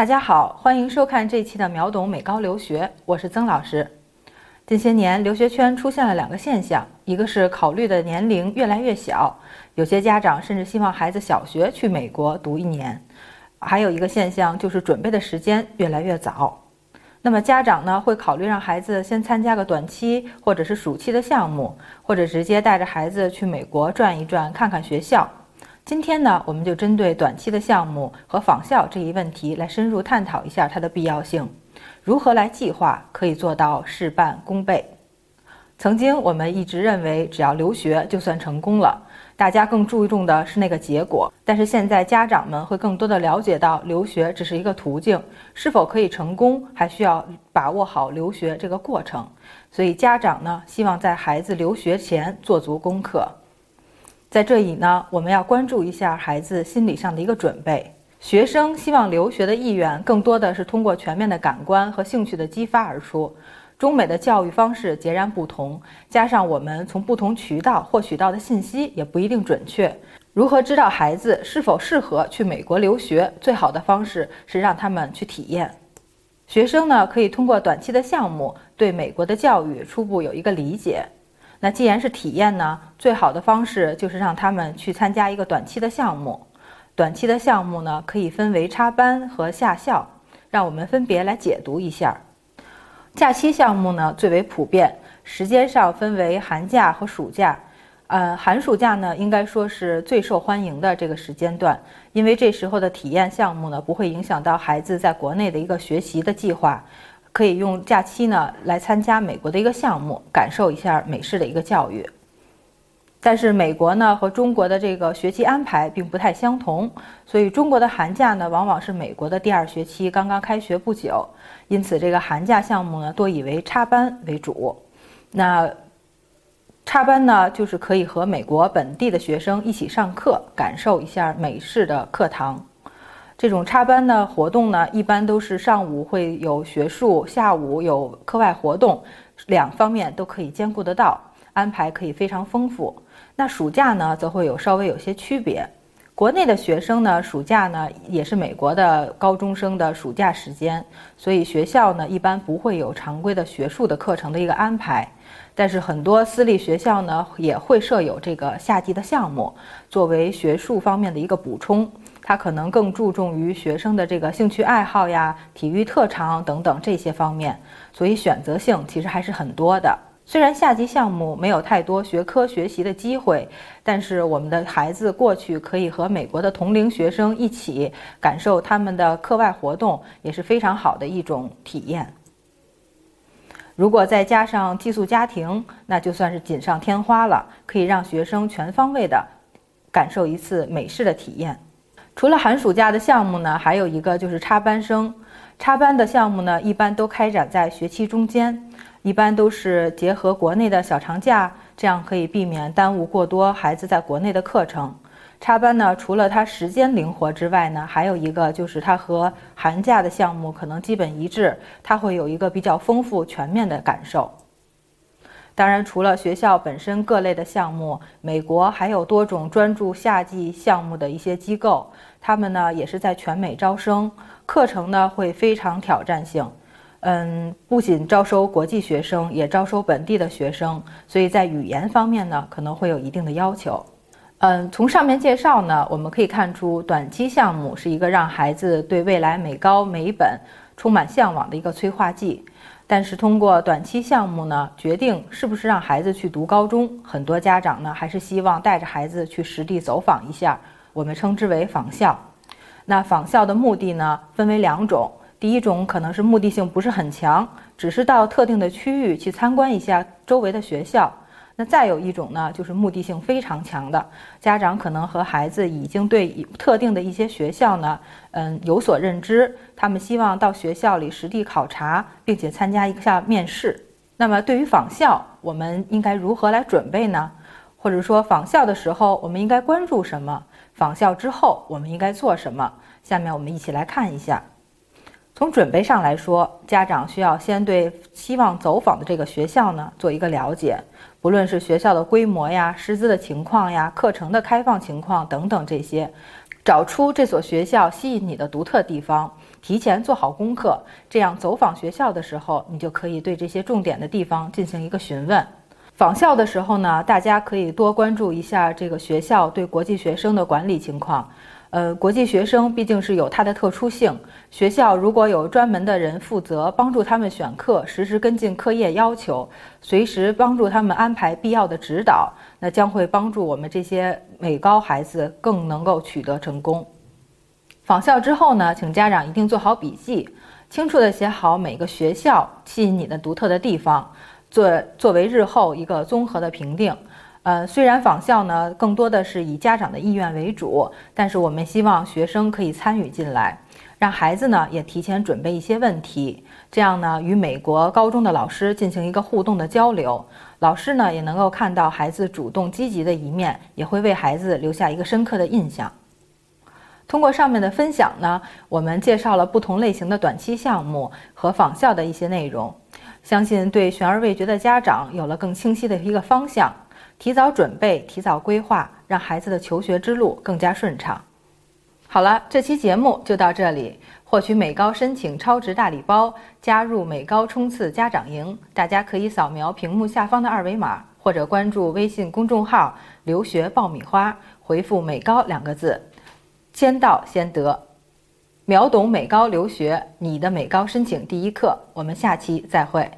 大家好，欢迎收看这一期的秒懂美高留学，我是曾老师。近些年，留学圈出现了两个现象，一个是考虑的年龄越来越小，有些家长甚至希望孩子小学去美国读一年；还有一个现象就是准备的时间越来越早。那么家长呢，会考虑让孩子先参加个短期或者是暑期的项目，或者直接带着孩子去美国转一转，看看学校。今天呢，我们就针对短期的项目和仿效这一问题来深入探讨一下它的必要性，如何来计划可以做到事半功倍。曾经我们一直认为，只要留学就算成功了，大家更注重的是那个结果。但是现在家长们会更多的了解到，留学只是一个途径，是否可以成功，还需要把握好留学这个过程。所以家长呢，希望在孩子留学前做足功课。在这里呢，我们要关注一下孩子心理上的一个准备。学生希望留学的意愿，更多的是通过全面的感官和兴趣的激发而出。中美的教育方式截然不同，加上我们从不同渠道获取到的信息也不一定准确。如何知道孩子是否适合去美国留学？最好的方式是让他们去体验。学生呢，可以通过短期的项目，对美国的教育初步有一个理解。那既然是体验呢，最好的方式就是让他们去参加一个短期的项目。短期的项目呢，可以分为插班和夏校，让我们分别来解读一下。假期项目呢最为普遍，时间上分为寒假和暑假。呃，寒暑假呢应该说是最受欢迎的这个时间段，因为这时候的体验项目呢不会影响到孩子在国内的一个学习的计划。可以用假期呢来参加美国的一个项目，感受一下美式的一个教育。但是美国呢和中国的这个学期安排并不太相同，所以中国的寒假呢往往是美国的第二学期刚刚开学不久，因此这个寒假项目呢多以为插班为主。那插班呢就是可以和美国本地的学生一起上课，感受一下美式的课堂。这种插班的活动呢，一般都是上午会有学术，下午有课外活动，两方面都可以兼顾得到，安排可以非常丰富。那暑假呢，则会有稍微有些区别。国内的学生呢，暑假呢也是美国的高中生的暑假时间，所以学校呢一般不会有常规的学术的课程的一个安排。但是很多私立学校呢也会设有这个夏季的项目，作为学术方面的一个补充。他可能更注重于学生的这个兴趣爱好呀、体育特长等等这些方面，所以选择性其实还是很多的。虽然夏季项目没有太多学科学习的机会，但是我们的孩子过去可以和美国的同龄学生一起感受他们的课外活动，也是非常好的一种体验。如果再加上寄宿家庭，那就算是锦上添花了，可以让学生全方位的感受一次美式的体验。除了寒暑假的项目呢，还有一个就是插班生。插班的项目呢，一般都开展在学期中间，一般都是结合国内的小长假，这样可以避免耽误过多孩子在国内的课程。插班呢，除了它时间灵活之外呢，还有一个就是它和寒假的项目可能基本一致，它会有一个比较丰富全面的感受。当然，除了学校本身各类的项目，美国还有多种专注夏季项目的一些机构。他们呢也是在全美招生，课程呢会非常挑战性，嗯，不仅招收国际学生，也招收本地的学生，所以在语言方面呢可能会有一定的要求。嗯，从上面介绍呢，我们可以看出，短期项目是一个让孩子对未来美高美本充满向往的一个催化剂。但是通过短期项目呢，决定是不是让孩子去读高中，很多家长呢还是希望带着孩子去实地走访一下。我们称之为访校。那访校的目的呢，分为两种。第一种可能是目的性不是很强，只是到特定的区域去参观一下周围的学校。那再有一种呢，就是目的性非常强的，家长可能和孩子已经对特定的一些学校呢，嗯，有所认知，他们希望到学校里实地考察，并且参加一下面试。那么对于仿效，我们应该如何来准备呢？或者说仿效的时候，我们应该关注什么？仿效之后，我们应该做什么？下面我们一起来看一下。从准备上来说，家长需要先对希望走访的这个学校呢做一个了解，不论是学校的规模呀、师资的情况呀、课程的开放情况等等这些，找出这所学校吸引你的独特地方，提前做好功课，这样走访学校的时候，你就可以对这些重点的地方进行一个询问。访校的时候呢，大家可以多关注一下这个学校对国际学生的管理情况。呃，国际学生毕竟是有它的特殊性，学校如果有专门的人负责帮助他们选课，实时跟进课业要求，随时帮助他们安排必要的指导，那将会帮助我们这些美高孩子更能够取得成功。访校之后呢，请家长一定做好笔记，清楚地写好每个学校吸引你的独特的地方，作作为日后一个综合的评定。呃，虽然仿校呢更多的是以家长的意愿为主，但是我们希望学生可以参与进来，让孩子呢也提前准备一些问题，这样呢与美国高中的老师进行一个互动的交流，老师呢也能够看到孩子主动积极的一面，也会为孩子留下一个深刻的印象。通过上面的分享呢，我们介绍了不同类型的短期项目和仿校的一些内容，相信对悬而未决的家长有了更清晰的一个方向。提早准备，提早规划，让孩子的求学之路更加顺畅。好了，这期节目就到这里。获取美高申请超值大礼包，加入美高冲刺家长营，大家可以扫描屏幕下方的二维码，或者关注微信公众号“留学爆米花”，回复“美高”两个字，先到先得。秒懂美高留学，你的美高申请第一课。我们下期再会。